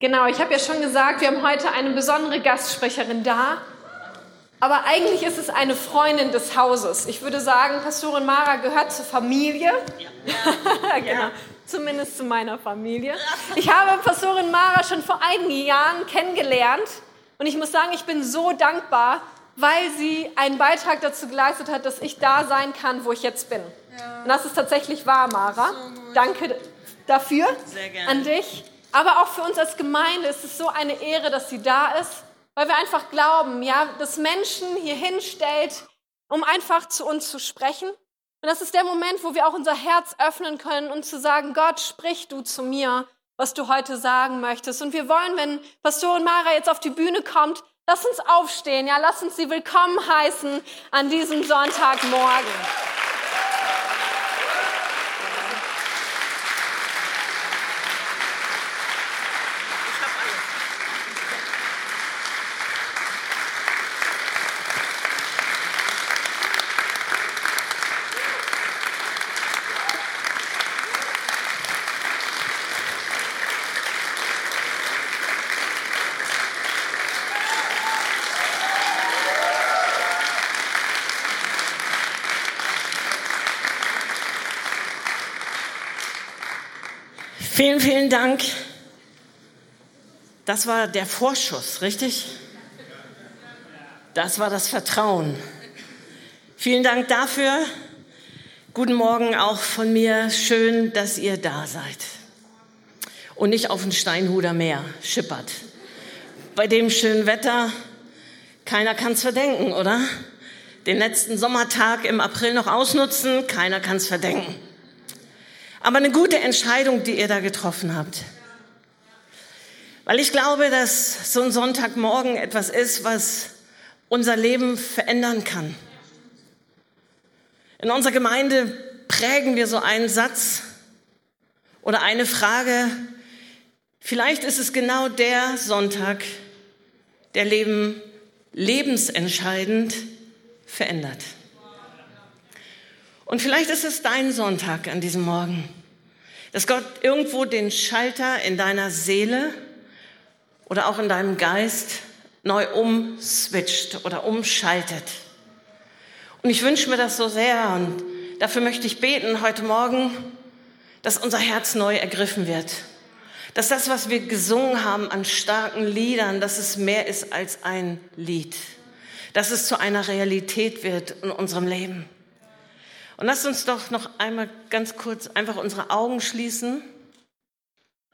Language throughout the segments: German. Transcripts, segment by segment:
Genau, ich habe ja schon gesagt, wir haben heute eine besondere Gastsprecherin da. Aber eigentlich ist es eine Freundin des Hauses. Ich würde sagen, Pastorin Mara gehört zur Familie. Ja. genau. Zumindest zu meiner Familie. Ich habe Pastorin Mara schon vor einigen Jahren kennengelernt. Und ich muss sagen, ich bin so dankbar, weil sie einen Beitrag dazu geleistet hat, dass ich da sein kann, wo ich jetzt bin. Ja. Und das ist tatsächlich wahr, Mara. So Danke dafür an dich. Aber auch für uns als Gemeinde ist es so eine Ehre, dass sie da ist, weil wir einfach glauben, ja, dass Menschen hier hinstellt, um einfach zu uns zu sprechen. Und das ist der Moment, wo wir auch unser Herz öffnen können und zu sagen, Gott, sprich du zu mir, was du heute sagen möchtest. Und wir wollen, wenn Pastorin Mara jetzt auf die Bühne kommt, lass uns aufstehen, ja, lass uns sie willkommen heißen an diesem Sonntagmorgen. Vielen, vielen Dank. Das war der Vorschuss, richtig? Das war das Vertrauen. Vielen Dank dafür. Guten Morgen auch von mir. Schön, dass ihr da seid. Und nicht auf dem Steinhuder Meer schippert. Bei dem schönen Wetter, keiner kann es verdenken, oder? Den letzten Sommertag im April noch ausnutzen, keiner kann es verdenken. Aber eine gute Entscheidung, die ihr da getroffen habt. Weil ich glaube, dass so ein Sonntagmorgen etwas ist, was unser Leben verändern kann. In unserer Gemeinde prägen wir so einen Satz oder eine Frage. Vielleicht ist es genau der Sonntag, der Leben lebensentscheidend verändert. Und vielleicht ist es dein Sonntag an diesem Morgen, dass Gott irgendwo den Schalter in deiner Seele oder auch in deinem Geist neu umswitcht oder umschaltet. Und ich wünsche mir das so sehr und dafür möchte ich beten heute Morgen, dass unser Herz neu ergriffen wird. Dass das, was wir gesungen haben an starken Liedern, dass es mehr ist als ein Lied. Dass es zu einer Realität wird in unserem Leben. Und lasst uns doch noch einmal ganz kurz einfach unsere Augen schließen,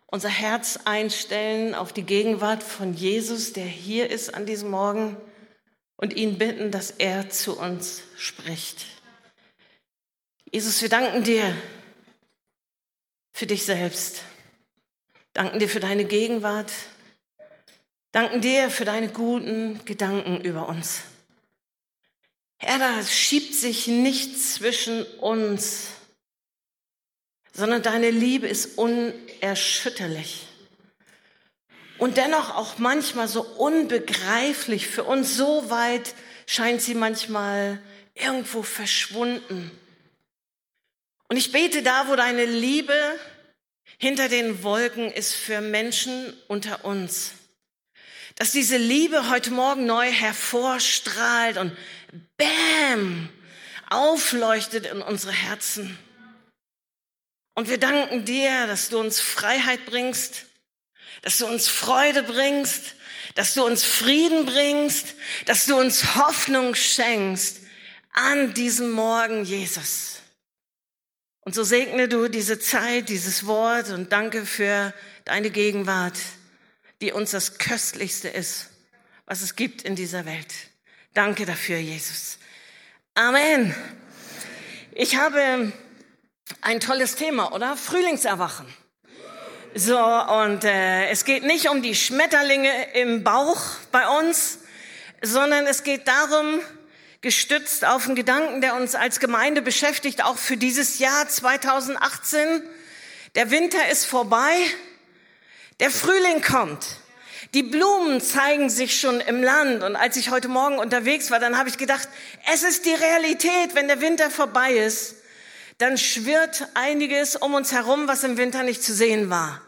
unser Herz einstellen auf die Gegenwart von Jesus, der hier ist an diesem Morgen und ihn bitten, dass er zu uns spricht. Jesus, wir danken dir für dich selbst. Danken dir für deine Gegenwart. Danken dir für deine guten Gedanken über uns. Herr, da schiebt sich nichts zwischen uns, sondern deine Liebe ist unerschütterlich. Und dennoch auch manchmal so unbegreiflich, für uns so weit scheint sie manchmal irgendwo verschwunden. Und ich bete da, wo deine Liebe hinter den Wolken ist für Menschen unter uns. Dass diese Liebe heute Morgen neu hervorstrahlt und Bäm, aufleuchtet in unsere Herzen. Und wir danken dir, dass du uns Freiheit bringst, dass du uns Freude bringst, dass du uns Frieden bringst, dass du uns Hoffnung schenkst an diesem Morgen, Jesus. Und so segne du diese Zeit, dieses Wort und danke für deine Gegenwart, die uns das Köstlichste ist, was es gibt in dieser Welt. Danke dafür, Jesus. Amen. Ich habe ein tolles Thema, oder? Frühlingserwachen. So, und äh, es geht nicht um die Schmetterlinge im Bauch bei uns, sondern es geht darum, gestützt auf einen Gedanken, der uns als Gemeinde beschäftigt, auch für dieses Jahr 2018. Der Winter ist vorbei, der Frühling kommt. Die Blumen zeigen sich schon im Land. Und als ich heute Morgen unterwegs war, dann habe ich gedacht, es ist die Realität, wenn der Winter vorbei ist, dann schwirrt einiges um uns herum, was im Winter nicht zu sehen war.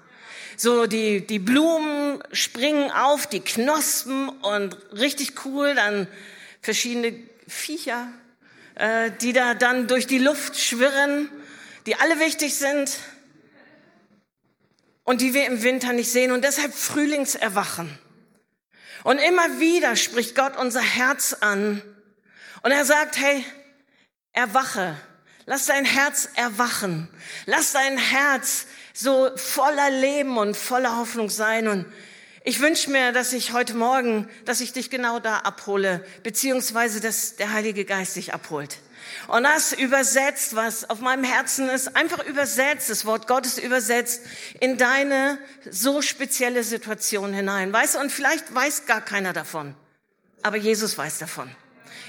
so die, die Blumen springen auf, die Knospen und richtig cool, dann verschiedene Viecher, äh, die da dann durch die Luft schwirren, die alle wichtig sind und die wir im Winter nicht sehen und deshalb Frühlingserwachen. Und immer wieder spricht Gott unser Herz an und er sagt, hey, erwache, lass dein Herz erwachen, lass dein Herz so voller Leben und voller Hoffnung sein und ich wünsche mir, dass ich heute Morgen, dass ich dich genau da abhole, beziehungsweise dass der Heilige Geist dich abholt. Und das übersetzt, was auf meinem Herzen ist, einfach übersetzt, das Wort Gottes übersetzt in deine so spezielle Situation hinein. Weißt du, und vielleicht weiß gar keiner davon, aber Jesus weiß davon.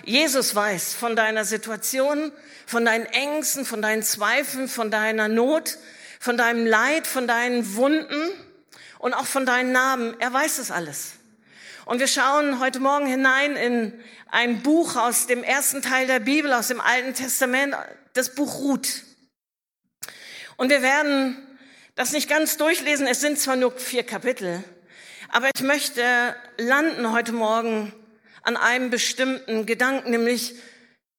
Jesus weiß von deiner Situation, von deinen Ängsten, von deinen Zweifeln, von deiner Not, von deinem Leid, von deinen Wunden und auch von deinen Namen. Er weiß es alles. Und wir schauen heute Morgen hinein in ein Buch aus dem ersten Teil der Bibel, aus dem Alten Testament, das Buch Ruth. Und wir werden das nicht ganz durchlesen, es sind zwar nur vier Kapitel, aber ich möchte landen heute Morgen an einem bestimmten Gedanken, nämlich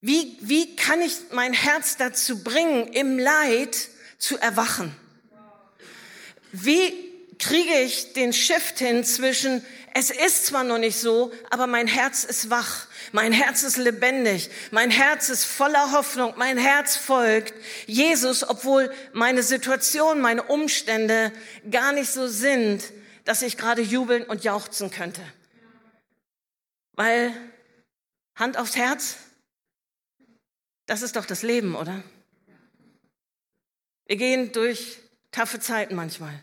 wie, wie kann ich mein Herz dazu bringen, im Leid zu erwachen? Wie kriege ich den Shift hin zwischen, es ist zwar noch nicht so, aber mein Herz ist wach, mein Herz ist lebendig, mein Herz ist voller Hoffnung, mein Herz folgt Jesus, obwohl meine Situation, meine Umstände gar nicht so sind, dass ich gerade jubeln und jauchzen könnte. Weil Hand aufs Herz, das ist doch das Leben, oder? Wir gehen durch taffe Zeiten manchmal.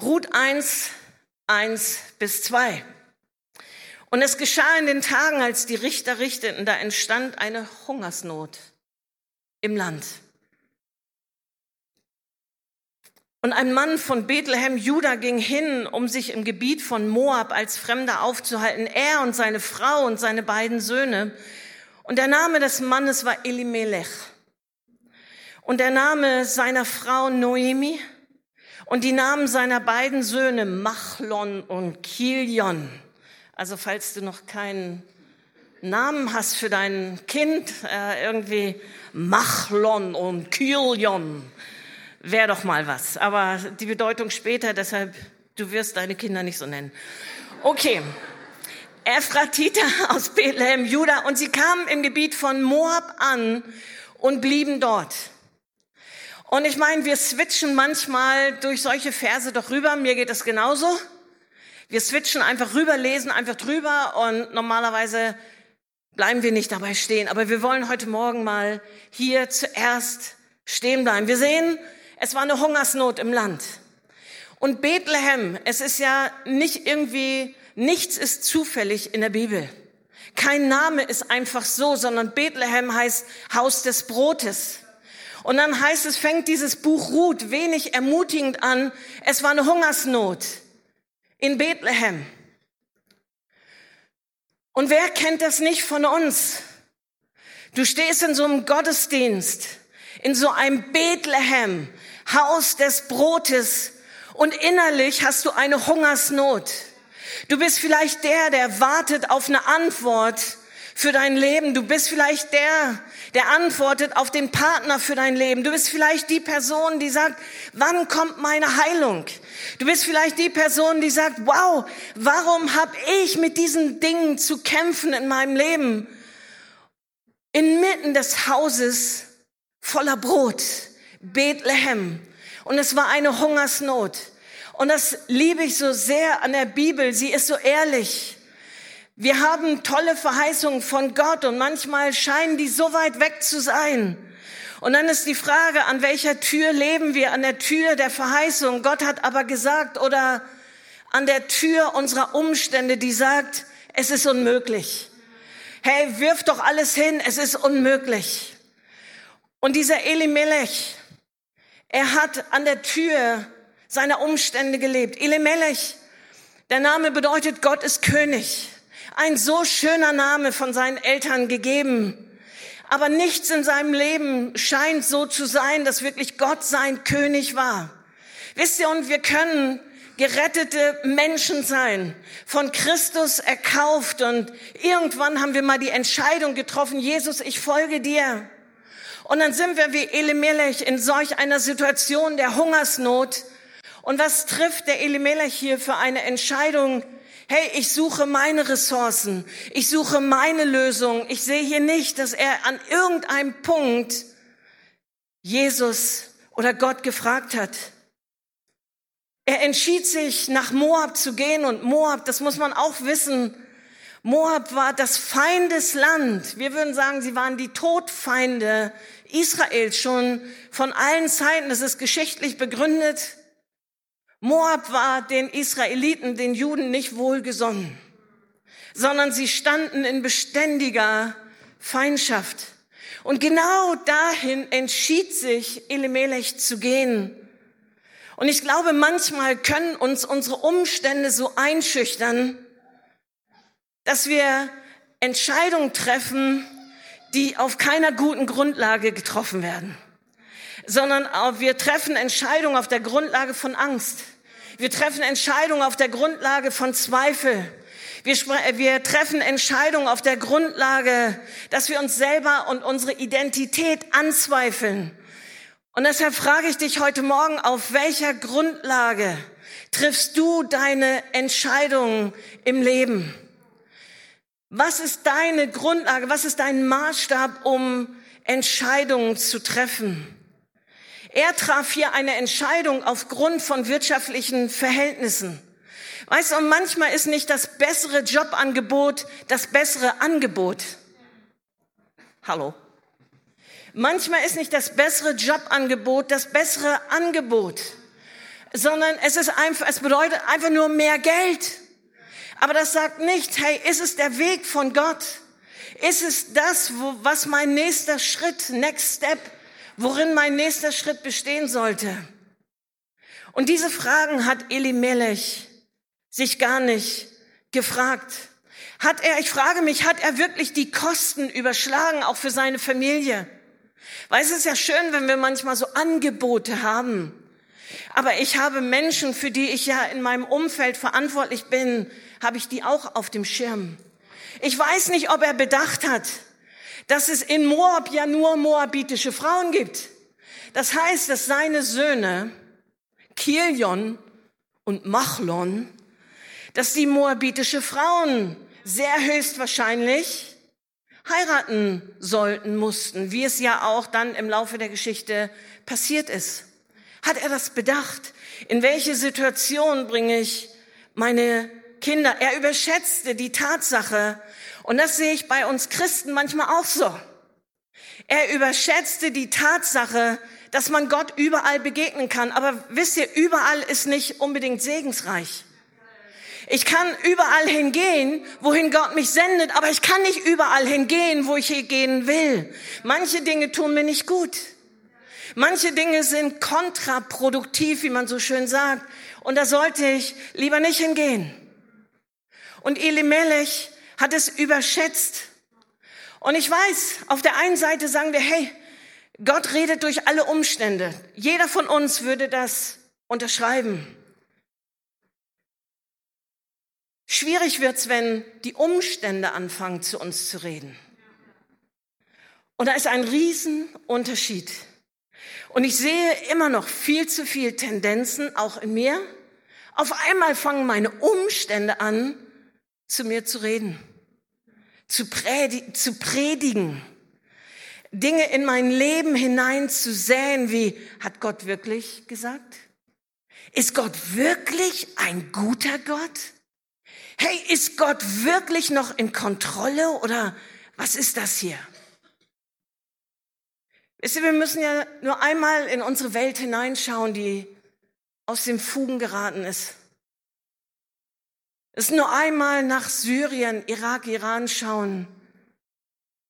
Ruth 1, 1 bis 2. Und es geschah in den Tagen, als die Richter richteten, da entstand eine Hungersnot im Land. Und ein Mann von Bethlehem, Juda, ging hin, um sich im Gebiet von Moab als Fremder aufzuhalten. Er und seine Frau und seine beiden Söhne. Und der Name des Mannes war Elimelech. Und der Name seiner Frau Noemi und die Namen seiner beiden Söhne Machlon und Kilion. Also falls du noch keinen Namen hast für dein Kind, äh, irgendwie Machlon und Kilion, wäre doch mal was. Aber die Bedeutung später, deshalb, du wirst deine Kinder nicht so nennen. Okay. Ephratita aus Bethlehem, Juda, und sie kamen im Gebiet von Moab an und blieben dort. Und ich meine, wir switchen manchmal durch solche Verse doch rüber. Mir geht es genauso. Wir switchen einfach rüber, lesen einfach drüber und normalerweise bleiben wir nicht dabei stehen. Aber wir wollen heute Morgen mal hier zuerst stehen bleiben. Wir sehen, es war eine Hungersnot im Land. Und Bethlehem, es ist ja nicht irgendwie, nichts ist zufällig in der Bibel. Kein Name ist einfach so, sondern Bethlehem heißt Haus des Brotes. Und dann heißt es, fängt dieses Buch Ruth wenig ermutigend an. Es war eine Hungersnot in Bethlehem. Und wer kennt das nicht von uns? Du stehst in so einem Gottesdienst, in so einem Bethlehem, Haus des Brotes, und innerlich hast du eine Hungersnot. Du bist vielleicht der, der wartet auf eine Antwort für dein Leben. Du bist vielleicht der, der antwortet auf den Partner für dein Leben. Du bist vielleicht die Person, die sagt, wann kommt meine Heilung? Du bist vielleicht die Person, die sagt, wow, warum habe ich mit diesen Dingen zu kämpfen in meinem Leben? Inmitten des Hauses voller Brot, Bethlehem. Und es war eine Hungersnot. Und das liebe ich so sehr an der Bibel. Sie ist so ehrlich. Wir haben tolle Verheißungen von Gott und manchmal scheinen die so weit weg zu sein. Und dann ist die Frage, an welcher Tür leben wir? An der Tür der Verheißung. Gott hat aber gesagt oder an der Tür unserer Umstände, die sagt, es ist unmöglich. Hey, wirf doch alles hin, es ist unmöglich. Und dieser Elimelech, er hat an der Tür seiner Umstände gelebt. Elimelech, der Name bedeutet, Gott ist König. Ein so schöner Name von seinen Eltern gegeben. aber nichts in seinem Leben scheint so zu sein, dass wirklich Gott sein König war. Wisst ihr, und wir können gerettete Menschen sein, von Christus erkauft und irgendwann haben wir mal die Entscheidung getroffen, Jesus, ich folge dir. Und dann sind wir wie Elimelech in solch einer Situation der Hungersnot. Und was trifft der Elimelech hier für eine Entscheidung? Hey, ich suche meine Ressourcen. Ich suche meine Lösung. Ich sehe hier nicht, dass er an irgendeinem Punkt Jesus oder Gott gefragt hat. Er entschied sich, nach Moab zu gehen und Moab, das muss man auch wissen, Moab war das Feindesland. Wir würden sagen, sie waren die Todfeinde Israels schon von allen Zeiten. Das ist geschichtlich begründet. Moab war den Israeliten, den Juden nicht wohlgesonnen, sondern sie standen in beständiger Feindschaft. Und genau dahin entschied sich Elimelech zu gehen. Und ich glaube, manchmal können uns unsere Umstände so einschüchtern, dass wir Entscheidungen treffen, die auf keiner guten Grundlage getroffen werden, sondern wir treffen Entscheidungen auf der Grundlage von Angst. Wir treffen Entscheidungen auf der Grundlage von Zweifel. Wir, wir treffen Entscheidungen auf der Grundlage, dass wir uns selber und unsere Identität anzweifeln und deshalb frage ich dich heute Morgen, auf welcher Grundlage triffst du deine Entscheidungen im Leben? Was ist deine Grundlage? Was ist dein Maßstab, um Entscheidungen zu treffen? Er traf hier eine Entscheidung aufgrund von wirtschaftlichen Verhältnissen. Weißt du, und manchmal ist nicht das bessere Jobangebot das bessere Angebot. Hallo. Manchmal ist nicht das bessere Jobangebot das bessere Angebot, sondern es ist einfach, es bedeutet einfach nur mehr Geld. Aber das sagt nicht, hey, ist es der Weg von Gott? Ist es das, wo, was mein nächster Schritt, next step, worin mein nächster Schritt bestehen sollte? Und diese Fragen hat Elimelech sich gar nicht gefragt. Hat er, ich frage mich, hat er wirklich die Kosten überschlagen, auch für seine Familie? Weil es ist ja schön, wenn wir manchmal so Angebote haben. Aber ich habe Menschen, für die ich ja in meinem Umfeld verantwortlich bin, habe ich die auch auf dem Schirm. Ich weiß nicht, ob er bedacht hat, dass es in Moab ja nur moabitische Frauen gibt. Das heißt, dass seine Söhne, Kilion und Machlon, dass die moabitische Frauen sehr höchstwahrscheinlich heiraten sollten, mussten, wie es ja auch dann im Laufe der Geschichte passiert ist. Hat er das bedacht? In welche Situation bringe ich meine Kinder? Er überschätzte die Tatsache, und das sehe ich bei uns Christen manchmal auch so. Er überschätzte die Tatsache, dass man Gott überall begegnen kann. Aber wisst ihr, überall ist nicht unbedingt segensreich. Ich kann überall hingehen, wohin Gott mich sendet, aber ich kann nicht überall hingehen, wo ich hier gehen will. Manche Dinge tun mir nicht gut. Manche Dinge sind kontraproduktiv, wie man so schön sagt. Und da sollte ich lieber nicht hingehen. Und Elimelech hat es überschätzt. Und ich weiß, auf der einen Seite sagen wir, hey, Gott redet durch alle Umstände. Jeder von uns würde das unterschreiben. Schwierig wird's, wenn die Umstände anfangen, zu uns zu reden. Und da ist ein Riesenunterschied. Und ich sehe immer noch viel zu viel Tendenzen, auch in mir. Auf einmal fangen meine Umstände an, zu mir zu reden, zu, predigen, zu predigen, Dinge in mein Leben hinein zu säen, wie, hat Gott wirklich gesagt? Ist Gott wirklich ein guter Gott? Hey, ist Gott wirklich noch in Kontrolle oder was ist das hier? Wisst ihr, wir müssen ja nur einmal in unsere Welt hineinschauen, die aus den Fugen geraten ist. Es nur einmal nach Syrien, Irak, Iran schauen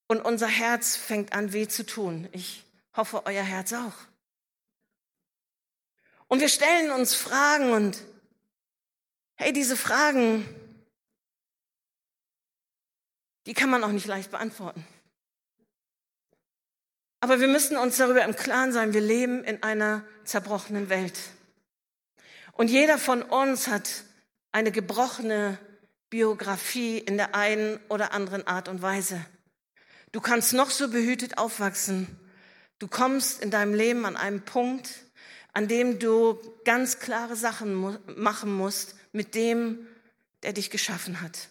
und unser Herz fängt an weh zu tun. Ich hoffe, euer Herz auch. Und wir stellen uns Fragen und hey, diese Fragen, die kann man auch nicht leicht beantworten. Aber wir müssen uns darüber im Klaren sein, wir leben in einer zerbrochenen Welt. Und jeder von uns hat eine gebrochene Biografie in der einen oder anderen Art und Weise. Du kannst noch so behütet aufwachsen. Du kommst in deinem Leben an einen Punkt, an dem du ganz klare Sachen machen musst mit dem, der dich geschaffen hat.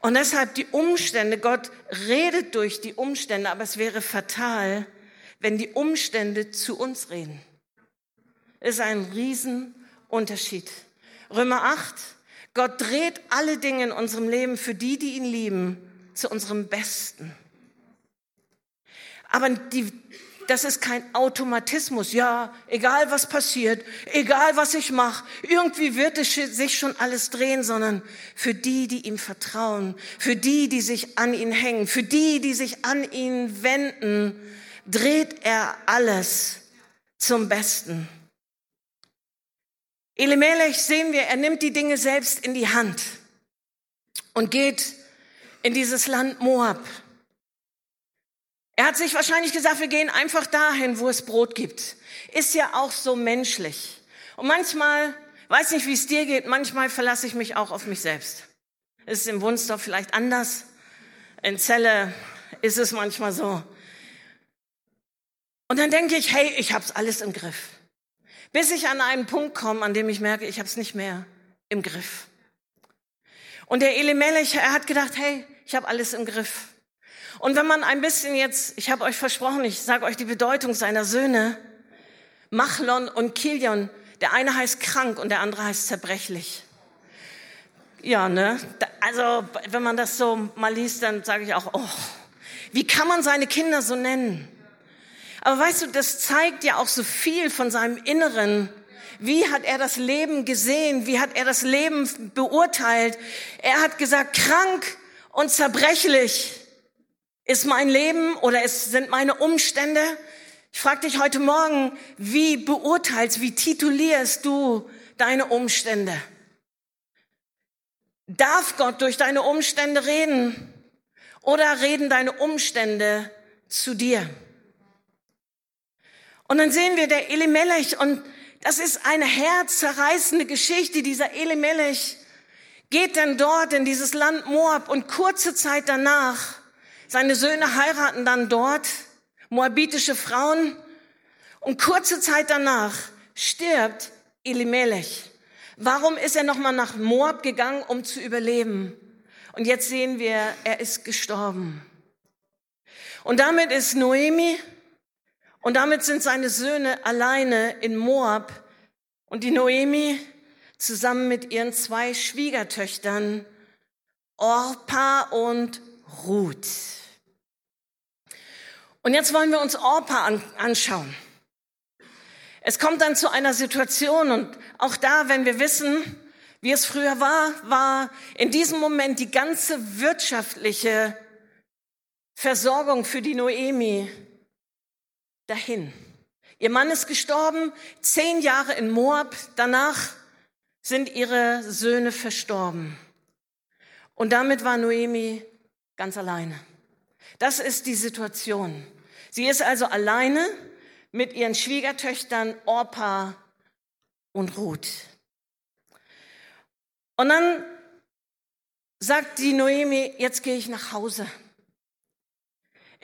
Und deshalb die Umstände, Gott redet durch die Umstände, aber es wäre fatal, wenn die Umstände zu uns reden. Es ist ein Riesenunterschied. Römer 8, Gott dreht alle Dinge in unserem Leben für die, die ihn lieben, zu unserem Besten. Aber die, das ist kein Automatismus. Ja, egal was passiert, egal was ich mache, irgendwie wird es sich schon alles drehen, sondern für die, die ihm vertrauen, für die, die sich an ihn hängen, für die, die sich an ihn wenden, dreht er alles zum Besten. Elimelech sehen wir, er nimmt die Dinge selbst in die Hand und geht in dieses Land Moab. Er hat sich wahrscheinlich gesagt, wir gehen einfach dahin, wo es Brot gibt. Ist ja auch so menschlich. Und manchmal, weiß nicht, wie es dir geht, manchmal verlasse ich mich auch auf mich selbst. Ist im Wunstorf vielleicht anders. In Celle ist es manchmal so. Und dann denke ich, hey, ich hab's alles im Griff. Bis ich an einen Punkt komme, an dem ich merke, ich hab's nicht mehr im Griff. Und der Elimelech, er hat gedacht, hey, ich habe alles im Griff. Und wenn man ein bisschen jetzt, ich habe euch versprochen, ich sage euch die Bedeutung seiner Söhne, Machlon und Kilion, der eine heißt krank und der andere heißt zerbrechlich. Ja, ne? Also, wenn man das so mal liest, dann sage ich auch, oh, wie kann man seine Kinder so nennen? Aber weißt du, das zeigt ja auch so viel von seinem Inneren. Wie hat er das Leben gesehen? Wie hat er das Leben beurteilt? Er hat gesagt, krank und zerbrechlich. Ist mein Leben oder es sind meine Umstände? Ich frage dich heute Morgen, wie beurteilst, wie titulierst du deine Umstände? Darf Gott durch deine Umstände reden oder reden deine Umstände zu dir? Und dann sehen wir der Elimelech und das ist eine herzzerreißende Geschichte. Dieser Elimelech geht dann dort in dieses Land Moab und kurze Zeit danach seine Söhne heiraten dann dort moabitische Frauen und kurze Zeit danach stirbt Elimelech. Warum ist er nochmal nach Moab gegangen, um zu überleben? Und jetzt sehen wir, er ist gestorben. Und damit ist Noemi und damit sind seine Söhne alleine in Moab und die Noemi zusammen mit ihren zwei Schwiegertöchtern Orpa und Ruth. Und jetzt wollen wir uns Orpa an, anschauen. Es kommt dann zu einer Situation und auch da, wenn wir wissen, wie es früher war, war in diesem Moment die ganze wirtschaftliche Versorgung für die Noemi dahin. Ihr Mann ist gestorben, zehn Jahre in Moab, danach sind ihre Söhne verstorben. Und damit war Noemi ganz alleine. Das ist die Situation. Sie ist also alleine mit ihren Schwiegertöchtern Orpa und Ruth. Und dann sagt die Noemi, jetzt gehe ich nach Hause.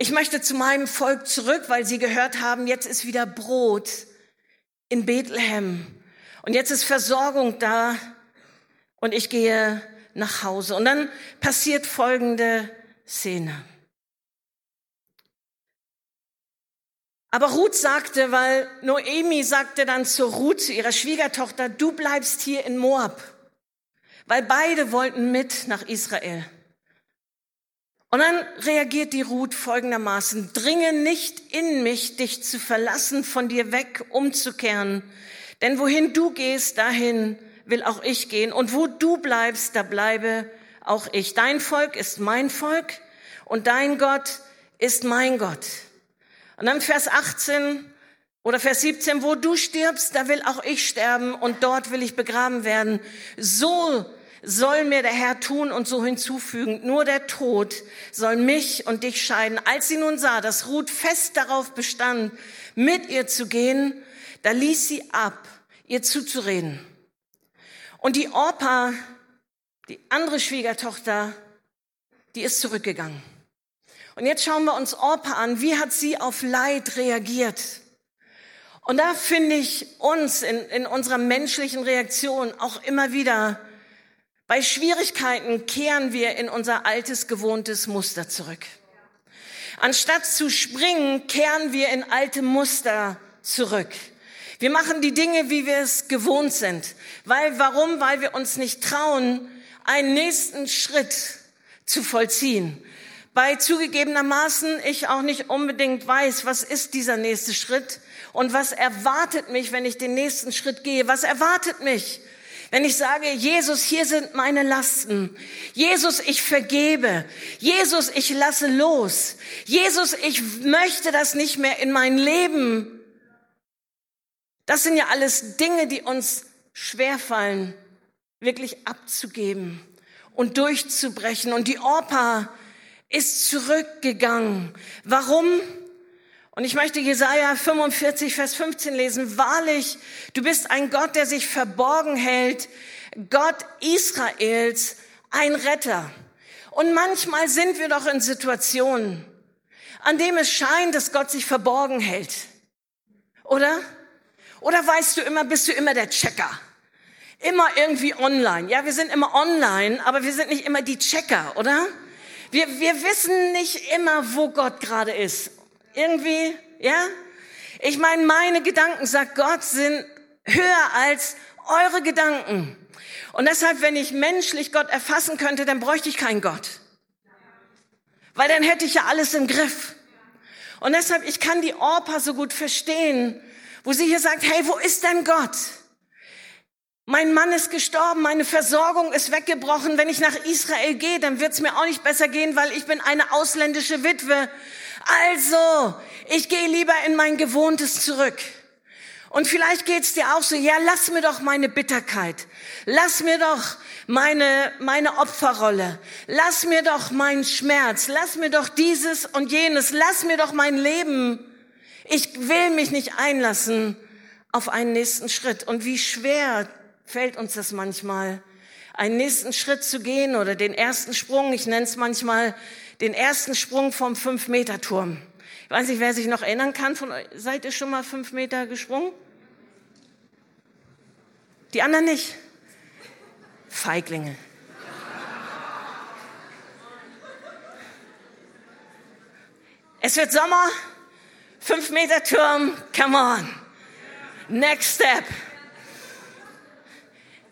Ich möchte zu meinem Volk zurück, weil sie gehört haben, jetzt ist wieder Brot in Bethlehem. Und jetzt ist Versorgung da. Und ich gehe nach Hause. Und dann passiert folgende Szene. Aber Ruth sagte, weil Noemi sagte dann zu Ruth, zu ihrer Schwiegertochter, du bleibst hier in Moab, weil beide wollten mit nach Israel. Und dann reagiert die Ruth folgendermaßen, dringe nicht in mich, dich zu verlassen, von dir weg umzukehren. Denn wohin du gehst, dahin will auch ich gehen. Und wo du bleibst, da bleibe auch ich. Dein Volk ist mein Volk und dein Gott ist mein Gott. Und dann Vers 18 oder Vers 17, wo du stirbst, da will auch ich sterben und dort will ich begraben werden. So soll mir der Herr tun und so hinzufügen, nur der Tod soll mich und dich scheiden. Als sie nun sah, dass Ruth fest darauf bestand, mit ihr zu gehen, da ließ sie ab, ihr zuzureden. Und die Orpa, die andere Schwiegertochter, die ist zurückgegangen. Und jetzt schauen wir uns Orpa an. Wie hat sie auf Leid reagiert? Und da finde ich uns in, in unserer menschlichen Reaktion auch immer wieder, bei Schwierigkeiten kehren wir in unser altes, gewohntes Muster zurück. Anstatt zu springen, kehren wir in alte Muster zurück. Wir machen die Dinge, wie wir es gewohnt sind. Weil, warum? Weil wir uns nicht trauen, einen nächsten Schritt zu vollziehen. Bei zugegebenermaßen ich auch nicht unbedingt weiß, was ist dieser nächste Schritt und was erwartet mich, wenn ich den nächsten Schritt gehe? Was erwartet mich? Wenn ich sage, Jesus, hier sind meine Lasten. Jesus, ich vergebe. Jesus, ich lasse los. Jesus, ich möchte das nicht mehr in mein Leben. Das sind ja alles Dinge, die uns schwerfallen, wirklich abzugeben und durchzubrechen. Und die Orpa ist zurückgegangen. Warum? Und ich möchte Jesaja 45, Vers 15 lesen. Wahrlich, du bist ein Gott, der sich verborgen hält. Gott Israels, ein Retter. Und manchmal sind wir doch in Situationen, an dem es scheint, dass Gott sich verborgen hält. Oder? Oder weißt du immer, bist du immer der Checker? Immer irgendwie online. Ja, wir sind immer online, aber wir sind nicht immer die Checker, oder? Wir, wir wissen nicht immer, wo Gott gerade ist. Irgendwie, ja? Ich meine, meine Gedanken, sagt Gott, sind höher als eure Gedanken. Und deshalb, wenn ich menschlich Gott erfassen könnte, dann bräuchte ich keinen Gott. Weil dann hätte ich ja alles im Griff. Und deshalb, ich kann die Orpa so gut verstehen, wo sie hier sagt, hey, wo ist denn Gott? Mein Mann ist gestorben, meine Versorgung ist weggebrochen. Wenn ich nach Israel gehe, dann wird es mir auch nicht besser gehen, weil ich bin eine ausländische Witwe. Also, ich gehe lieber in mein Gewohntes zurück. Und vielleicht geht's dir auch so, ja, lass mir doch meine Bitterkeit. Lass mir doch meine, meine Opferrolle. Lass mir doch meinen Schmerz. Lass mir doch dieses und jenes. Lass mir doch mein Leben. Ich will mich nicht einlassen auf einen nächsten Schritt. Und wie schwer fällt uns das manchmal, einen nächsten Schritt zu gehen oder den ersten Sprung. Ich nenne es manchmal den ersten Sprung vom Fünf-Meter-Turm. Ich weiß nicht, wer sich noch erinnern kann von euch. Seid ihr schon mal fünf Meter gesprungen? Die anderen nicht? Feiglinge. Es wird Sommer, fünf Meter Turm, come on. Next step.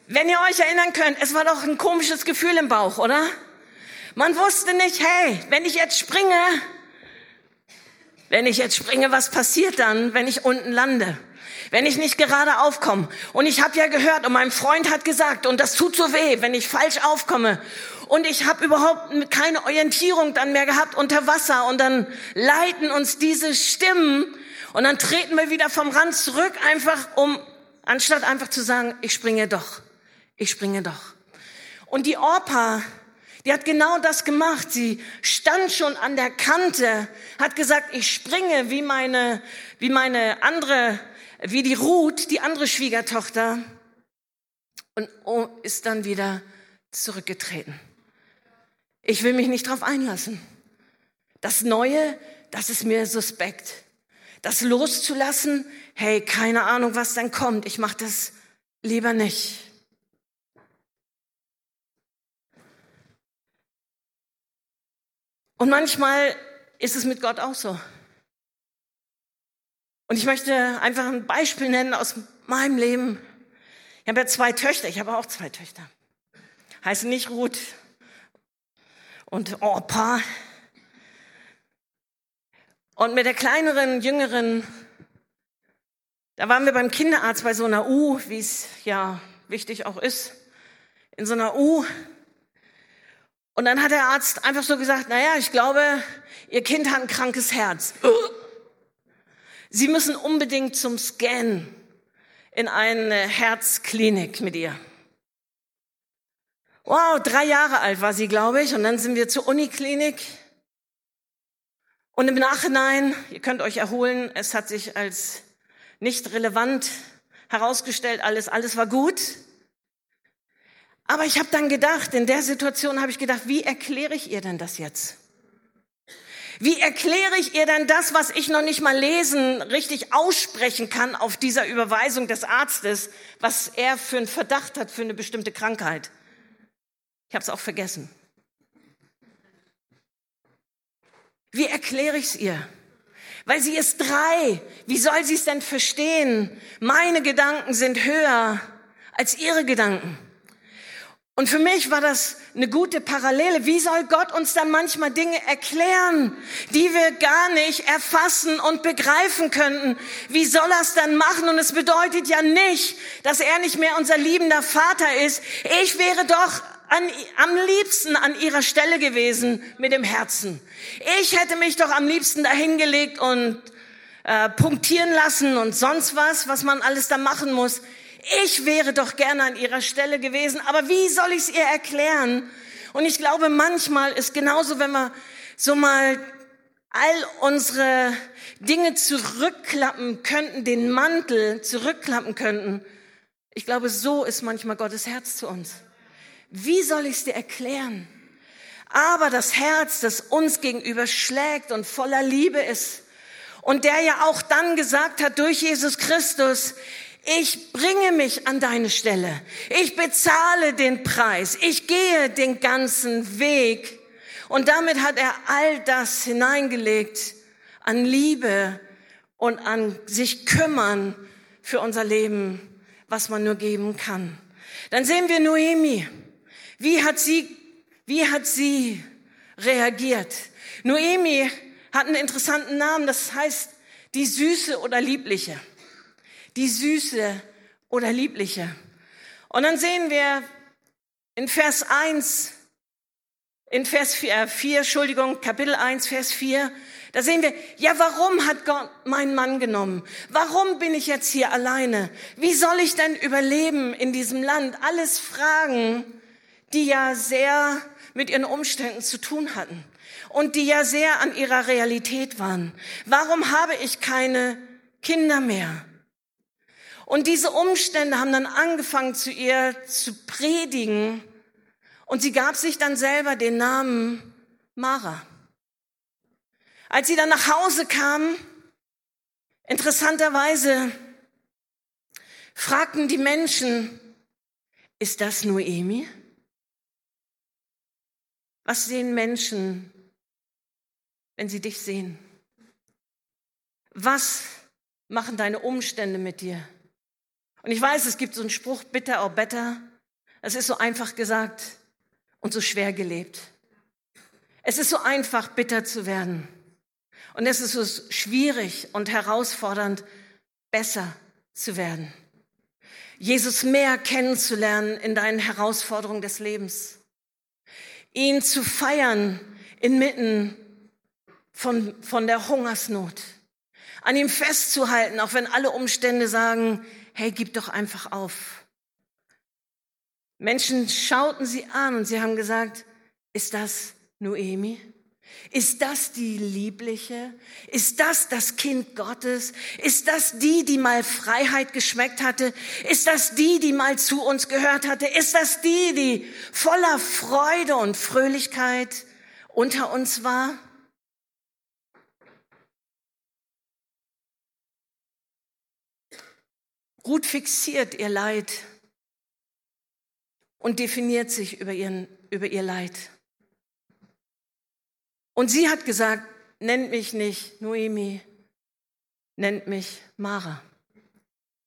Wenn ihr euch erinnern könnt, es war doch ein komisches Gefühl im Bauch, oder? Man wusste nicht, hey, wenn ich jetzt springe, wenn ich jetzt springe, was passiert dann, wenn ich unten lande? Wenn ich nicht gerade aufkomme. Und ich habe ja gehört, und mein Freund hat gesagt, und das tut so weh, wenn ich falsch aufkomme. Und ich habe überhaupt keine Orientierung dann mehr gehabt unter Wasser. Und dann leiten uns diese Stimmen. Und dann treten wir wieder vom Rand zurück, einfach um, anstatt einfach zu sagen, ich springe doch. Ich springe doch. Und die Orpa die hat genau das gemacht. Sie stand schon an der Kante, hat gesagt, ich springe wie meine, wie meine andere, wie die Ruth, die andere Schwiegertochter, und ist dann wieder zurückgetreten. Ich will mich nicht darauf einlassen. Das Neue, das ist mir suspekt. Das loszulassen, hey, keine Ahnung, was dann kommt. Ich mache das lieber nicht. Und manchmal ist es mit Gott auch so. Und ich möchte einfach ein Beispiel nennen aus meinem Leben. Ich habe ja zwei Töchter, ich habe auch zwei Töchter. Heißen nicht Ruth und Orpa. Und mit der kleineren, jüngeren, da waren wir beim Kinderarzt bei so einer U, wie es ja wichtig auch ist, in so einer U. Und dann hat der Arzt einfach so gesagt, naja, ich glaube, Ihr Kind hat ein krankes Herz. Sie müssen unbedingt zum Scan in eine Herzklinik mit ihr. Wow, drei Jahre alt war sie, glaube ich. Und dann sind wir zur Uniklinik. Und im Nachhinein, ihr könnt euch erholen, es hat sich als nicht relevant herausgestellt, alles, alles war gut. Aber ich habe dann gedacht, in der Situation habe ich gedacht, wie erkläre ich ihr denn das jetzt? Wie erkläre ich ihr denn das, was ich noch nicht mal lesen, richtig aussprechen kann auf dieser Überweisung des Arztes, was er für einen Verdacht hat für eine bestimmte Krankheit? Ich habe es auch vergessen. Wie erkläre ich es ihr? Weil sie ist drei. Wie soll sie es denn verstehen? Meine Gedanken sind höher als ihre Gedanken. Und für mich war das eine gute Parallele. Wie soll Gott uns dann manchmal Dinge erklären, die wir gar nicht erfassen und begreifen könnten? Wie soll er es dann machen? Und es bedeutet ja nicht, dass er nicht mehr unser liebender Vater ist. Ich wäre doch an, am liebsten an ihrer Stelle gewesen mit dem Herzen. Ich hätte mich doch am liebsten dahingelegt und äh, punktieren lassen und sonst was, was man alles da machen muss. Ich wäre doch gerne an ihrer Stelle gewesen, aber wie soll ich es ihr erklären? Und ich glaube, manchmal ist genauso, wenn wir so mal all unsere Dinge zurückklappen könnten, den Mantel zurückklappen könnten. Ich glaube, so ist manchmal Gottes Herz zu uns. Wie soll ich es dir erklären? Aber das Herz, das uns gegenüber schlägt und voller Liebe ist und der ja auch dann gesagt hat durch Jesus Christus, ich bringe mich an deine Stelle. Ich bezahle den Preis. Ich gehe den ganzen Weg. Und damit hat er all das hineingelegt an Liebe und an sich kümmern für unser Leben, was man nur geben kann. Dann sehen wir Noemi. Wie hat sie, wie hat sie reagiert? Noemi hat einen interessanten Namen, das heißt die Süße oder Liebliche die Süße oder Liebliche. Und dann sehen wir in Vers 1, in Vers 4, 4, Entschuldigung, Kapitel 1, Vers 4, da sehen wir, ja, warum hat Gott meinen Mann genommen? Warum bin ich jetzt hier alleine? Wie soll ich denn überleben in diesem Land? Alles Fragen, die ja sehr mit ihren Umständen zu tun hatten und die ja sehr an ihrer Realität waren. Warum habe ich keine Kinder mehr? Und diese Umstände haben dann angefangen zu ihr zu predigen und sie gab sich dann selber den Namen Mara. Als sie dann nach Hause kam, interessanterweise fragten die Menschen, ist das Noemi? Was sehen Menschen, wenn sie dich sehen? Was machen deine Umstände mit dir? Und ich weiß, es gibt so einen Spruch, bitter or better. Es ist so einfach gesagt und so schwer gelebt. Es ist so einfach, bitter zu werden. Und es ist so schwierig und herausfordernd, besser zu werden. Jesus mehr kennenzulernen in deinen Herausforderungen des Lebens. Ihn zu feiern inmitten von, von der Hungersnot. An ihm festzuhalten, auch wenn alle Umstände sagen, hey, gib doch einfach auf. Menschen schauten sie an und sie haben gesagt, ist das Noemi? Ist das die Liebliche? Ist das das Kind Gottes? Ist das die, die mal Freiheit geschmeckt hatte? Ist das die, die mal zu uns gehört hatte? Ist das die, die voller Freude und Fröhlichkeit unter uns war? Ruth fixiert ihr Leid und definiert sich über, ihren, über ihr Leid. Und sie hat gesagt, nennt mich nicht Noemi, nennt mich Mara.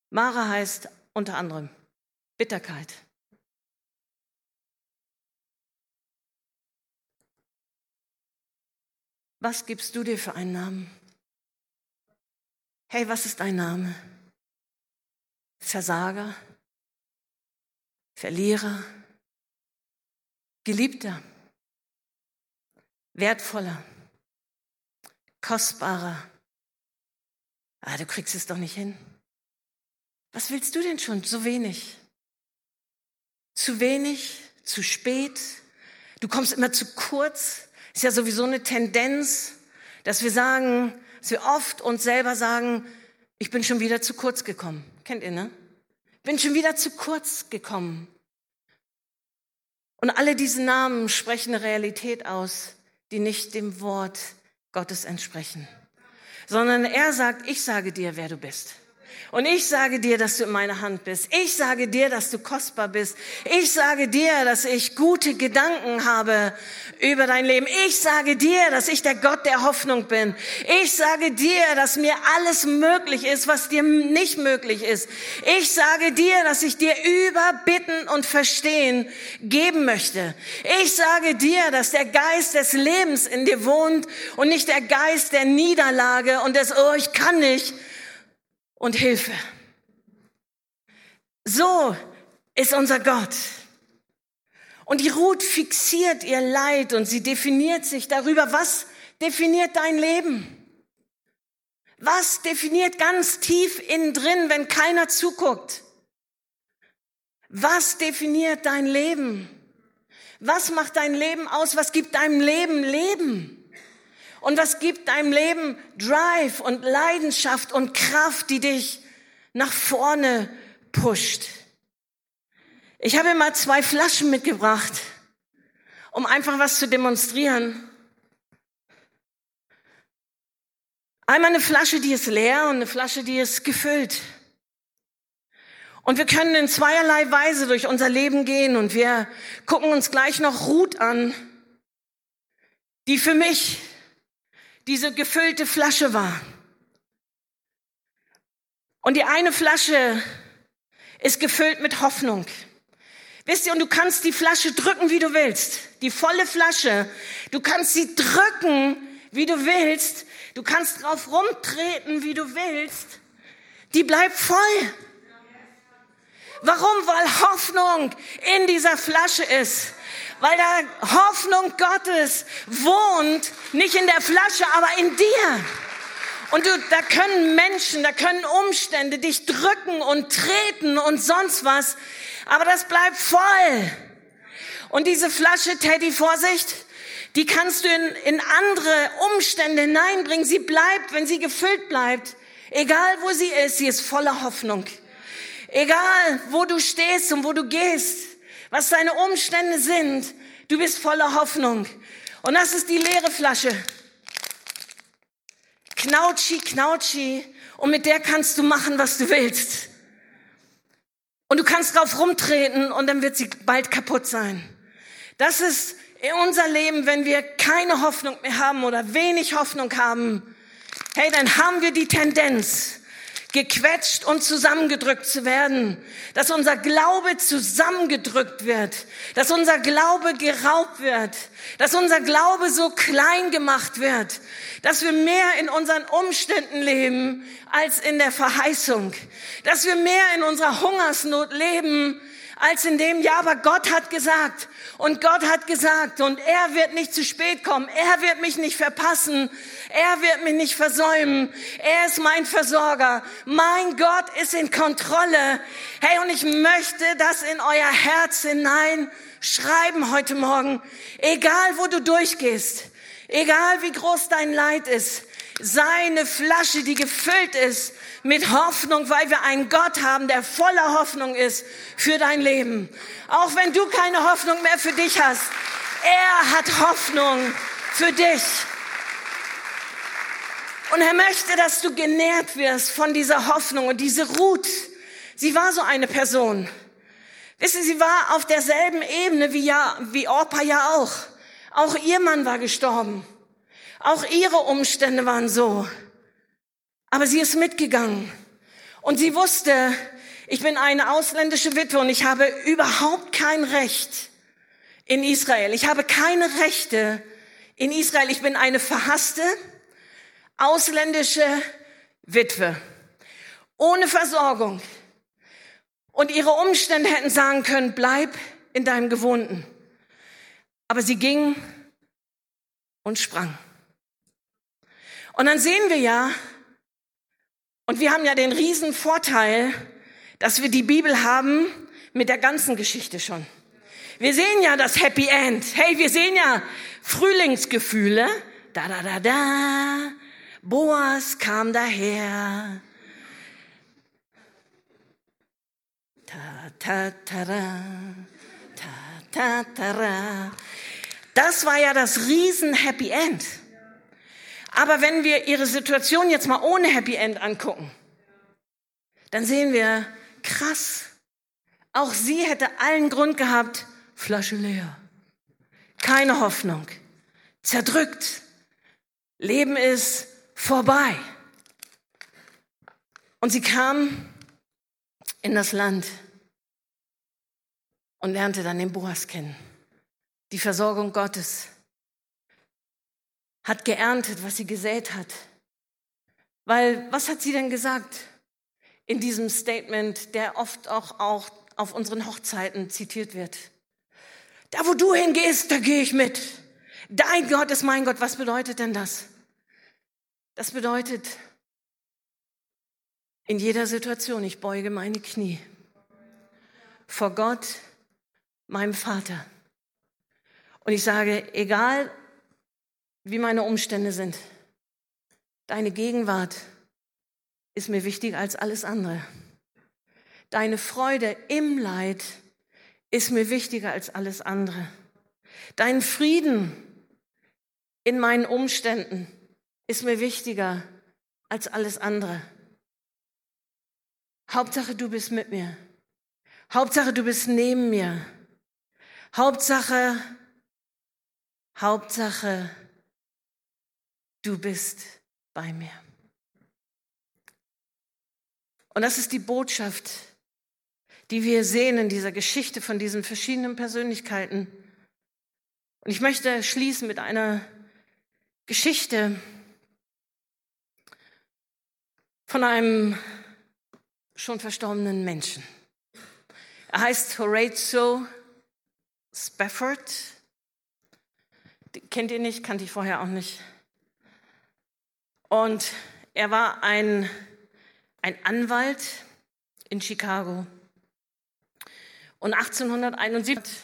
Mara heißt unter anderem Bitterkeit. Was gibst du dir für einen Namen? Hey, was ist dein Name? Versager, Verlierer, Geliebter, wertvoller, kostbarer. Ah, du kriegst es doch nicht hin. Was willst du denn schon? Zu wenig. Zu wenig, zu spät, du kommst immer zu kurz. Ist ja sowieso eine Tendenz, dass wir sagen, dass wir oft uns selber sagen, ich bin schon wieder zu kurz gekommen. Kennt ihr, ne? Bin schon wieder zu kurz gekommen. Und alle diese Namen sprechen eine Realität aus, die nicht dem Wort Gottes entsprechen, sondern er sagt, ich sage dir, wer du bist. Und ich sage dir, dass du in meiner Hand bist. Ich sage dir, dass du kostbar bist. Ich sage dir, dass ich gute Gedanken habe über dein Leben. Ich sage dir, dass ich der Gott der Hoffnung bin. Ich sage dir, dass mir alles möglich ist, was dir nicht möglich ist. Ich sage dir, dass ich dir über Bitten und Verstehen geben möchte. Ich sage dir, dass der Geist des Lebens in dir wohnt und nicht der Geist der Niederlage und des, oh, ich kann nicht, und Hilfe. So ist unser Gott. Und die Ruth fixiert ihr Leid und sie definiert sich darüber, was definiert dein Leben? Was definiert ganz tief innen drin, wenn keiner zuguckt? Was definiert dein Leben? Was macht dein Leben aus? Was gibt deinem Leben Leben? Und was gibt deinem Leben Drive und Leidenschaft und Kraft, die dich nach vorne pusht? Ich habe mal zwei Flaschen mitgebracht, um einfach was zu demonstrieren. Einmal eine Flasche, die ist leer und eine Flasche, die ist gefüllt. Und wir können in zweierlei Weise durch unser Leben gehen und wir gucken uns gleich noch Ruth an, die für mich diese gefüllte Flasche war. Und die eine Flasche ist gefüllt mit Hoffnung. Wisst ihr, und du kannst die Flasche drücken, wie du willst. Die volle Flasche. Du kannst sie drücken, wie du willst. Du kannst drauf rumtreten, wie du willst. Die bleibt voll. Warum? Weil Hoffnung in dieser Flasche ist weil da Hoffnung Gottes wohnt, nicht in der Flasche, aber in dir. Und du, da können Menschen, da können Umstände dich drücken und treten und sonst was, aber das bleibt voll. Und diese Flasche, Teddy, Vorsicht, die kannst du in, in andere Umstände hineinbringen. Sie bleibt, wenn sie gefüllt bleibt, egal wo sie ist, sie ist voller Hoffnung. Egal wo du stehst und wo du gehst, was deine Umstände sind. Du bist voller Hoffnung. Und das ist die leere Flasche. Knautschi, knautschi. Und mit der kannst du machen, was du willst. Und du kannst drauf rumtreten und dann wird sie bald kaputt sein. Das ist in unser Leben, wenn wir keine Hoffnung mehr haben oder wenig Hoffnung haben. Hey, dann haben wir die Tendenz, gequetscht und zusammengedrückt zu werden, dass unser Glaube zusammengedrückt wird, dass unser Glaube geraubt wird, dass unser Glaube so klein gemacht wird, dass wir mehr in unseren Umständen leben als in der Verheißung, dass wir mehr in unserer Hungersnot leben als in dem, ja, aber Gott hat gesagt und Gott hat gesagt und er wird nicht zu spät kommen, er wird mich nicht verpassen, er wird mich nicht versäumen, er ist mein Versorger, mein Gott ist in Kontrolle. Hey, und ich möchte das in euer Herz hinein schreiben heute Morgen, egal wo du durchgehst, egal wie groß dein Leid ist, sei eine Flasche, die gefüllt ist mit Hoffnung, weil wir einen Gott haben, der voller Hoffnung ist für dein Leben. Auch wenn du keine Hoffnung mehr für dich hast, er hat Hoffnung für dich. Und er möchte, dass du genährt wirst von dieser Hoffnung. Und diese Ruth, sie war so eine Person. Wissen Sie, sie war auf derselben Ebene wie, ja, wie Orpa ja auch. Auch ihr Mann war gestorben. Auch ihre Umstände waren so. Aber sie ist mitgegangen. Und sie wusste, ich bin eine ausländische Witwe und ich habe überhaupt kein Recht in Israel. Ich habe keine Rechte in Israel. Ich bin eine verhasste, ausländische Witwe. Ohne Versorgung. Und ihre Umstände hätten sagen können, bleib in deinem Gewohnten. Aber sie ging und sprang. Und dann sehen wir ja, und wir haben ja den riesen Vorteil, dass wir die Bibel haben mit der ganzen Geschichte schon. Wir sehen ja das Happy End. Hey, wir sehen ja Frühlingsgefühle. Da, da, da, da. Boas kam daher. Ta, ta, ta, ra. Ta, ta, ta, ra. Das war ja das riesen Happy End. Aber wenn wir ihre Situation jetzt mal ohne Happy End angucken, dann sehen wir, krass, auch sie hätte allen Grund gehabt, Flasche leer. Keine Hoffnung. Zerdrückt. Leben ist vorbei. Und sie kam in das Land und lernte dann den Boas kennen. Die Versorgung Gottes. Hat geerntet, was sie gesät hat. Weil, was hat sie denn gesagt in diesem Statement, der oft auch, auch auf unseren Hochzeiten zitiert wird? Da, wo du hingehst, da gehe ich mit. Dein Gott ist mein Gott. Was bedeutet denn das? Das bedeutet, in jeder Situation, ich beuge meine Knie vor Gott, meinem Vater. Und ich sage, egal wie meine Umstände sind, deine Gegenwart ist mir wichtiger als alles andere. Deine Freude im Leid ist mir wichtiger als alles andere. Dein Frieden in meinen Umständen ist mir wichtiger als alles andere. Hauptsache, du bist mit mir. Hauptsache, du bist neben mir. Hauptsache, Hauptsache, du bist bei mir. Und das ist die Botschaft, die wir sehen in dieser Geschichte von diesen verschiedenen Persönlichkeiten. Und ich möchte schließen mit einer Geschichte von einem schon verstorbenen Menschen. Er heißt Horatio Spafford. Kennt ihr nicht, kannte ich vorher auch nicht. Und er war ein, ein Anwalt in Chicago. Und 1871,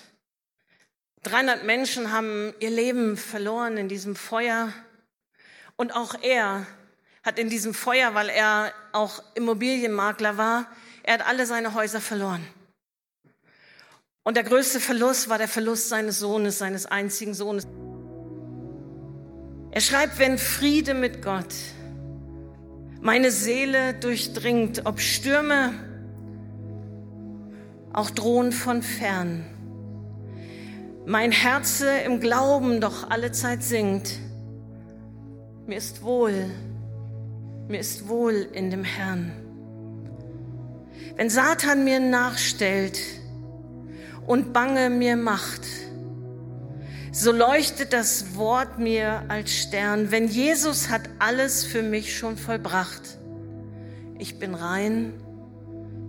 300 Menschen haben ihr Leben verloren in diesem Feuer. Und auch er hat in diesem Feuer, weil er auch Immobilienmakler war, er hat alle seine Häuser verloren. Und der größte Verlust war der Verlust seines Sohnes, seines einzigen Sohnes. Er schreibt, wenn Friede mit Gott meine Seele durchdringt, ob Stürme auch drohen von fern. Mein Herze im Glauben doch alle Zeit singt. Mir ist wohl, mir ist wohl in dem Herrn. Wenn Satan mir nachstellt und Bange mir macht, so leuchtet das Wort mir als Stern. Wenn Jesus hat alles für mich schon vollbracht, ich bin rein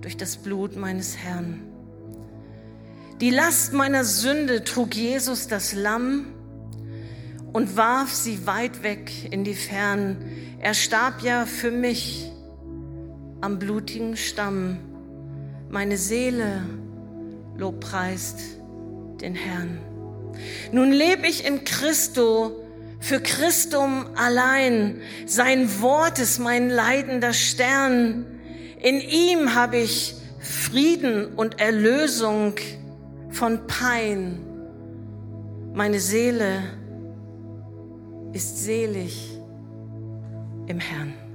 durch das Blut meines Herrn. Die Last meiner Sünde trug Jesus das Lamm und warf sie weit weg in die Fern. Er starb ja für mich am blutigen Stamm. Meine Seele lobpreist den Herrn. Nun lebe ich in Christo, für Christum allein. Sein Wort ist mein leidender Stern. In ihm habe ich Frieden und Erlösung von Pein. Meine Seele ist selig im Herrn.